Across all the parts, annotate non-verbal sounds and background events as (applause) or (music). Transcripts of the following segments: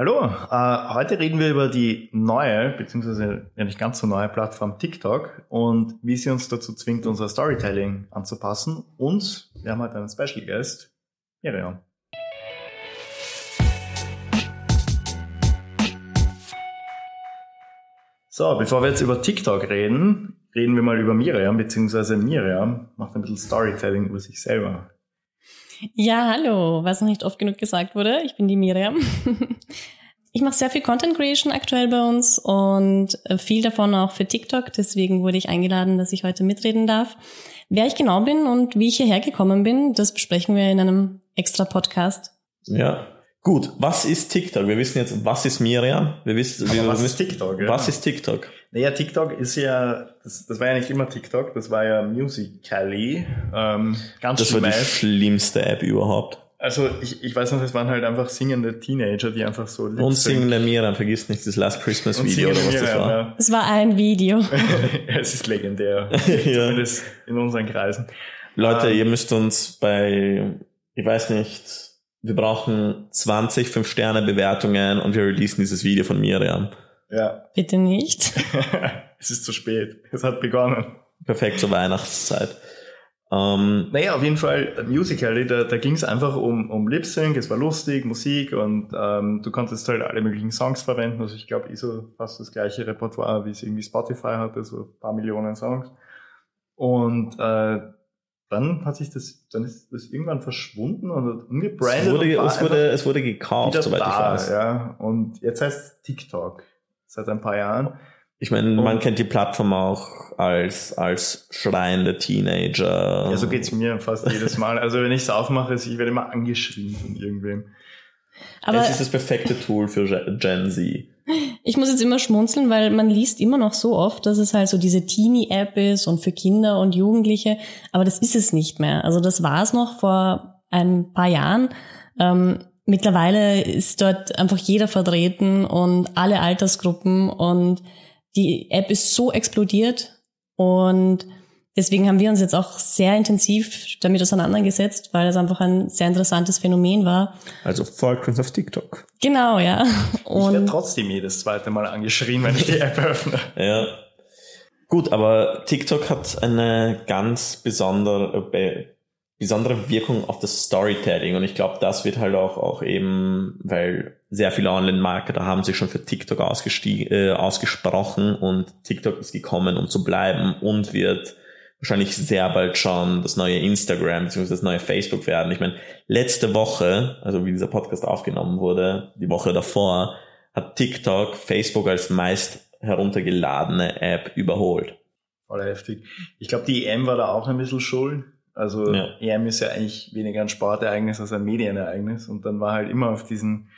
Hallo, äh, heute reden wir über die neue, beziehungsweise ja nicht ganz so neue Plattform TikTok und wie sie uns dazu zwingt, unser Storytelling anzupassen. Und wir haben heute einen Special Guest, Miriam. So, bevor wir jetzt über TikTok reden, reden wir mal über Miriam, beziehungsweise Miriam macht ein bisschen Storytelling über sich selber. Ja, hallo, was noch nicht oft genug gesagt wurde. Ich bin die Miriam. (laughs) Ich mache sehr viel Content Creation aktuell bei uns und äh, viel davon auch für TikTok. Deswegen wurde ich eingeladen, dass ich heute mitreden darf. Wer ich genau bin und wie ich hierher gekommen bin, das besprechen wir in einem extra Podcast. Ja, Gut, was ist TikTok? Wir wissen jetzt, was ist Miriam? Wir wissen, wir was wissen, ist TikTok? Ja. Was ist TikTok? Naja, TikTok ist ja, das, das war ja nicht immer TikTok, das war ja Musical.ly. Ähm, ganz Das war die schlimm. schlimmste App überhaupt. Also ich, ich weiß noch, es waren halt einfach singende Teenager, die einfach so Und singende Miriam, vergiss nicht das Last Christmas Video oder was singende das Miriam, war. Ja. Es war ein Video. (laughs) es ist legendär. (laughs) Ja. Zumindest in unseren Kreisen. Leute, Ähm. ihr müsst uns bei, ich weiß nicht, wir brauchen 20 5-Sterne-Bewertungen und wir releasen dieses Video von Miriam. Ja. Bitte nicht. (laughs) es ist zu spät. Es hat begonnen. Perfekt zur Weihnachtszeit. Ähm, Naja, auf jeden Fall äh, Musical.ly, da, da ging es einfach um, um Lip Sync, es war lustig, Musik und ähm, du konntest halt alle möglichen Songs verwenden. Also ich glaube, ISO fast das gleiche Repertoire, wie es irgendwie Spotify hatte, so ein paar Millionen Songs. Und äh, dann hat sich das, dann ist das irgendwann verschwunden und hat es, umgebrandet. und wurde, es, wurde, es wurde gekauft, soweit ich da, weiß. Ja. Und jetzt heißt es TikTok seit ein paar Jahren. Ich meine, man Und- kennt die Plattform auch als, als schreiende Teenager. Ja, so geht's mir fast jedes Mal. Also wenn ich es aufmache, ich werde immer angeschrien von irgendwem. Aber es ist das perfekte Tool für Gen Z. ich muss jetzt immer schmunzeln, weil man liest immer noch so oft, dass es halt so diese Teenie-App ist und für Kinder und Jugendliche. Aber das ist es nicht mehr. Also das war es noch vor ein paar Jahren. Ähm, mittlerweile ist dort einfach jeder vertreten und alle Altersgruppen und die App ist so explodiert und deswegen haben wir uns jetzt auch sehr intensiv damit auseinandergesetzt, weil es einfach ein sehr interessantes Phänomen war. Also folgt auf TikTok. Genau, ja. Ich werde Und trotzdem jedes zweite Mal angeschrien, wenn ich die App öffne. (laughs) Ja. Gut, aber TikTok hat eine ganz besondere, be- besondere Wirkung auf das Storytelling und ich glaube, das wird halt auch, auch eben, weil sehr viele Online-Marketer haben sich schon für TikTok äh, ausgesprochen und TikTok ist gekommen, um zu bleiben und wird wahrscheinlich sehr bald schon das neue Instagram bzw. das neue Facebook werden. Ich meine, letzte Woche, also wie dieser Podcast aufgenommen wurde, die Woche davor, hat TikTok Facebook als meist heruntergeladene App überholt. Voll heftig. Ich glaube, die EM war da auch ein bisschen schuld. Also Ja. EM ist ja eigentlich weniger ein Sportereignis als ein Medienereignis. Und dann war halt immer auf diesen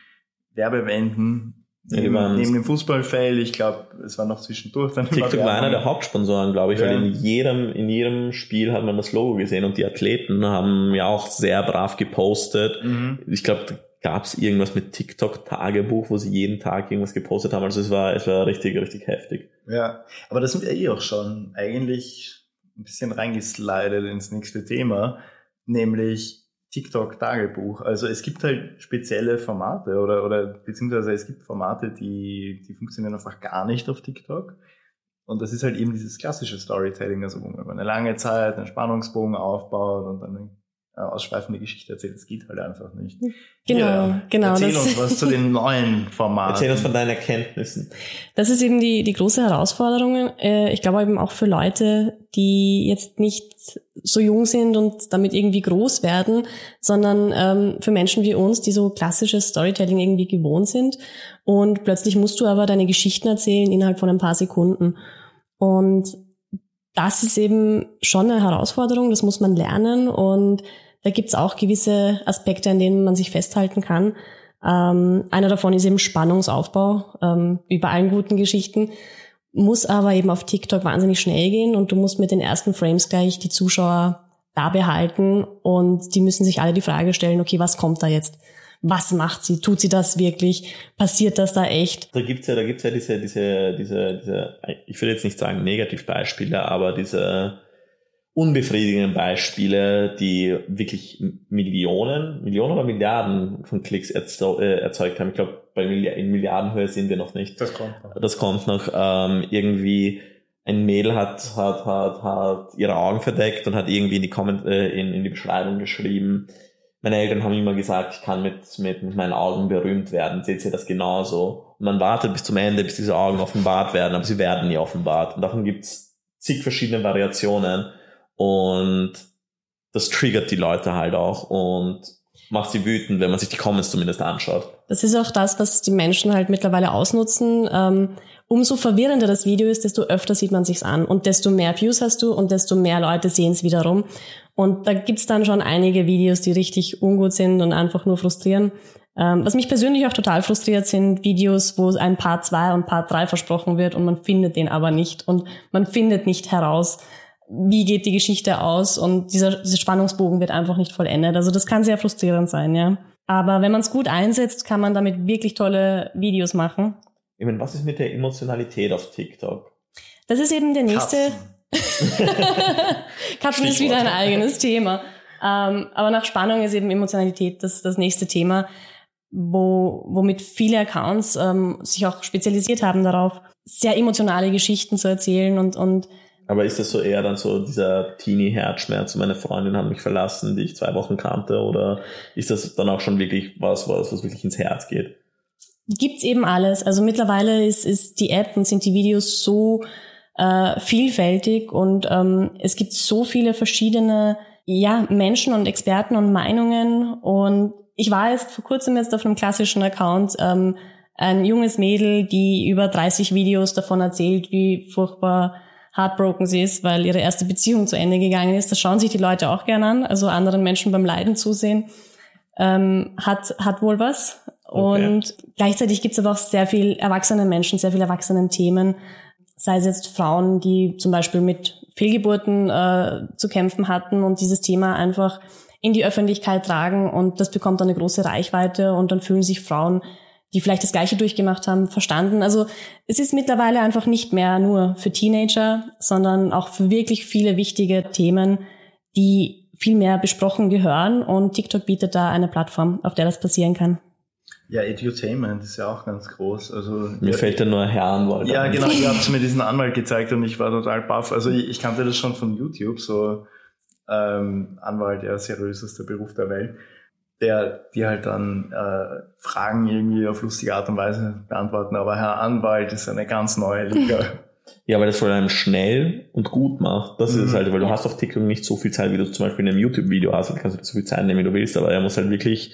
Werbewänden neben, neben dem Fußballfeld. Ich glaube, es war noch zwischendurch dann TikTok war einer der Hauptsponsoren, glaube ich, Ja. weil in jedem, in jedem Spiel hat man das Logo gesehen und die Athleten haben ja auch sehr brav gepostet. Mhm. Ich glaube, da gab es irgendwas mit TikTok-Tagebuch, wo sie jeden Tag irgendwas gepostet haben. Also es war, es war richtig, richtig heftig. Ja, aber da sind wir eh auch schon eigentlich ein bisschen reingeslidet ins nächste Thema, nämlich TikTok-Tagebuch. Also es gibt halt spezielle Formate oder, oder beziehungsweise es gibt Formate, die, die funktionieren einfach gar nicht auf TikTok. Und das ist halt eben dieses klassische Storytelling, also wo man über eine lange Zeit einen Spannungsbogen aufbaut und dann ausschweifende Geschichte erzählt. Das geht halt einfach nicht. genau, Ja, genau. Erzähl das- uns was zu den (laughs) neuen Formaten. Erzähl uns von deinen Erkenntnissen. Das ist eben die, die große Herausforderung. Äh, Ich glaube eben auch für Leute, die jetzt nicht so jung sind und damit irgendwie groß werden, sondern ähm, für Menschen wie uns, die so klassisches Storytelling irgendwie gewohnt sind. Und plötzlich musst du aber deine Geschichten erzählen innerhalb von ein paar Sekunden. Und das ist eben schon eine Herausforderung, das muss man lernen. Und da gibt's auch gewisse Aspekte, an denen man sich festhalten kann. Ähm, einer davon ist eben Spannungsaufbau, ähm, wie bei allen guten Geschichten, muss aber eben auf TikTok wahnsinnig schnell gehen und du musst mit den ersten Frames gleich die Zuschauer da behalten und die müssen sich alle die Frage stellen, okay, was kommt da jetzt? Was macht sie? Tut sie das wirklich? Passiert das da echt? Da gibt's ja, da gibt's ja diese, diese, diese, diese, ich will jetzt nicht sagen Negativbeispiele, aber diese unbefriedigenden Beispiele, die wirklich Millionen, Millionen oder Milliarden von Klicks äh, erzeugt haben. Ich glaube, bei Milliard in Milliardenhöhe sind wir noch nicht. Das kommt noch. Das kommt noch. Ähm, irgendwie ein Mädel hat, hat, hat, hat ihre Augen verdeckt und hat irgendwie in die, Comment, äh, in, in die Beschreibung geschrieben, meine Eltern haben immer gesagt, ich kann mit, mit, mit meinen Augen berühmt werden. Seht ihr das genauso? Und man wartet bis zum Ende, bis diese Augen offenbart werden, aber sie werden nie offenbart. Und davon gibt's zig verschiedene Variationen. Und das triggert die Leute halt auch und macht sie wütend, wenn man sich die Comments zumindest anschaut. Das ist auch das, was die Menschen halt mittlerweile ausnutzen. Ähm, umso verwirrender das Video ist, desto öfter sieht man sich's an und desto mehr Views hast du und desto mehr Leute sehen es wiederum. Und da gibt's dann schon einige Videos, die richtig ungut sind und einfach nur frustrieren. Ähm, was mich persönlich auch total frustriert, sind Videos, wo ein Part 2 und Part 3 versprochen wird und man findet den aber nicht und man findet nicht heraus, wie geht die Geschichte aus und dieser, dieser Spannungsbogen wird einfach nicht vollendet. Also das kann sehr frustrierend sein, ja. Aber wenn man es gut einsetzt, kann man damit wirklich tolle Videos machen. Ich meine, was ist mit der Emotionalität auf TikTok? Das ist eben der nächste. Katzen. (laughs) Katzen ist wieder ein eigenes Thema. Ähm, aber nach Spannung ist eben Emotionalität das, das nächste Thema, wo, womit viele Accounts ähm, sich auch spezialisiert haben darauf, sehr emotionale Geschichten zu erzählen und, und aber ist das so eher dann so dieser Teenie-Herzschmerz, meine Freundin hat mich verlassen, die ich zwei Wochen kannte, oder ist das dann auch schon wirklich was, was, was wirklich ins Herz geht? Gibt's eben alles. Also mittlerweile ist, ist die App und sind die Videos so äh, vielfältig und ähm, es gibt so viele verschiedene ja, Menschen und Experten und Meinungen und ich war jetzt vor kurzem jetzt auf einem klassischen Account ähm, ein junges Mädel, die über 30 Videos davon erzählt, wie furchtbar heartbroken sie ist, weil ihre erste Beziehung zu Ende gegangen ist. Das schauen sich die Leute auch gerne an, also anderen Menschen beim Leiden zusehen. Ähm, hat, hat wohl was. Okay. Und gleichzeitig gibt es aber auch sehr viel erwachsene Menschen, sehr viele erwachsene Themen sei es jetzt Frauen, die zum Beispiel mit Fehlgeburten äh, zu kämpfen hatten und dieses Thema einfach in die Öffentlichkeit tragen und das bekommt dann eine große Reichweite und dann fühlen sich Frauen, die vielleicht das Gleiche durchgemacht haben, verstanden. Also es ist mittlerweile einfach nicht mehr nur für Teenager, sondern auch für wirklich viele wichtige Themen, die viel mehr besprochen gehören und TikTok bietet da eine Plattform, auf der das passieren kann. Ja, Edutainment ist ja auch ganz groß. Also mir ja, fällt ja nur Herr Anwalt. Ja, an. genau. Ihr habt mir diesen Anwalt gezeigt und ich war total baff. Also ich, ich kannte das schon von YouTube, so ähm, Anwalt, der seriöseste Beruf der Welt, der die halt dann äh, Fragen irgendwie auf lustige Art und Weise beantworten. Aber Herr Anwalt ist eine ganz neue Liga. (laughs) Ja, weil das vor allem schnell und gut macht. Das mhm. ist es halt, weil du hast auf TikTok nicht so viel Zeit, wie du zum Beispiel in einem YouTube-Video hast. Du kannst du so viel Zeit nehmen, wie du willst, aber er muss halt wirklich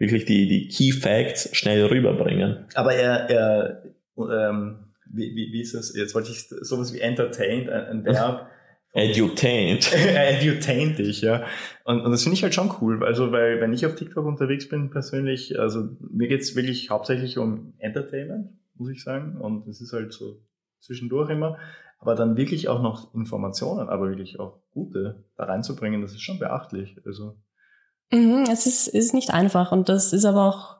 wirklich die, die Key Facts schnell rüberbringen. Aber er, er ähm, wie, wie, wie ist das? Jetzt wollte ich sowas wie entertained, ein, ein Verb. Edutained. (laughs) Edutained dich, ja. Und, und das finde ich halt schon cool. Also, weil wenn ich auf TikTok unterwegs bin persönlich, also mir geht's wirklich hauptsächlich um Entertainment, muss ich sagen. Und es ist halt so zwischendurch immer. Aber dann wirklich auch noch Informationen, aber wirklich auch gute da reinzubringen, das ist schon beachtlich. Also Mhm, es ist, ist nicht einfach und das ist aber auch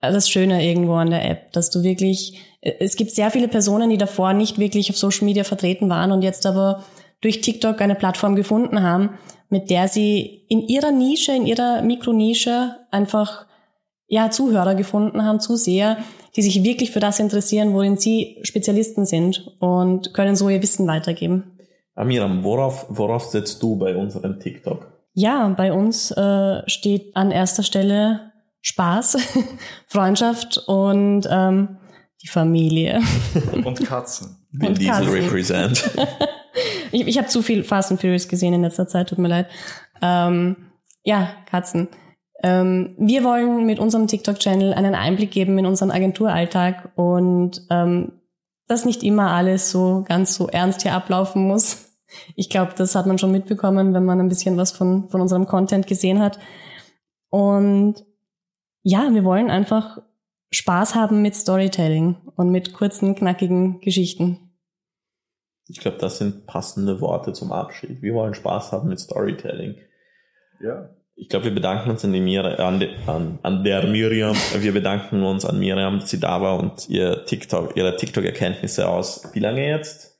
das Schöne irgendwo an der App, dass du wirklich, es gibt sehr viele Personen, die davor nicht wirklich auf Social Media vertreten waren und jetzt aber durch TikTok eine Plattform gefunden haben, mit der sie in ihrer Nische, in ihrer Mikronische einfach ja Zuhörer gefunden haben, Zuseher, die sich wirklich für das interessieren, worin sie Spezialisten sind und können so ihr Wissen weitergeben. Amiram, worauf, worauf setzt du bei unserem TikTok? Ja, bei uns äh, steht an erster Stelle Spaß, (laughs) Freundschaft und ähm, die Familie. Und Katzen. Vin Diesel represent. (laughs) ich ich habe zu viel Fast and Furious gesehen in letzter Zeit, tut mir leid. Ähm, ja, Katzen. Ähm, wir wollen mit unserem TikTok-Channel einen Einblick geben in unseren Agenturalltag und ähm, dass nicht immer alles so ganz so ernst hier ablaufen muss. Ich glaube, das hat man schon mitbekommen, wenn man ein bisschen was von, von unserem Content gesehen hat. Und ja, wir wollen einfach Spaß haben mit Storytelling und mit kurzen, knackigen Geschichten. Ich glaube, das sind passende Worte zum Abschied. Wir wollen Spaß haben mit Storytelling. Ja. Ich glaube, wir bedanken uns an, die Mir an, de, an, an der Miriam. Wir bedanken uns an Miriam, dass sie da war und ihr TikTok, ihre TikTok-Erkenntnisse aus, wie lange jetzt?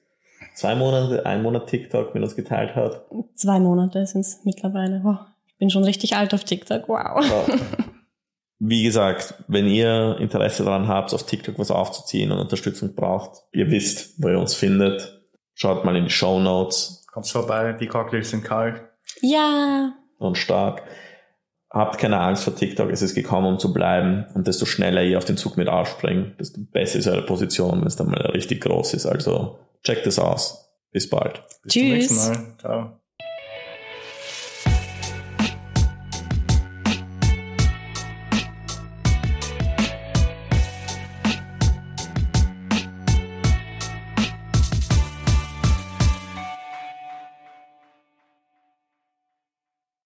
zwei Monate, ein Monat TikTok mit uns geteilt hat. Zwei Monate sind es mittlerweile. Oh, ich bin schon richtig alt auf TikTok. Wow. Ja. Wie gesagt, wenn ihr Interesse daran habt, auf TikTok was aufzuziehen und Unterstützung braucht, ihr wisst, wo ihr uns findet. Schaut mal in die Show Notes. Kommt vorbei, die Cocktails sind kalt. Ja. Und stark. Habt keine Angst vor TikTok, es ist gekommen, um zu bleiben. Und desto schneller ihr auf den Zug mit aufspringt, desto besser ist eure Position, wenn es dann mal richtig groß ist. Also checkt es aus. Bis bald. Bis Tschüss. zum nächsten Mal. Ciao.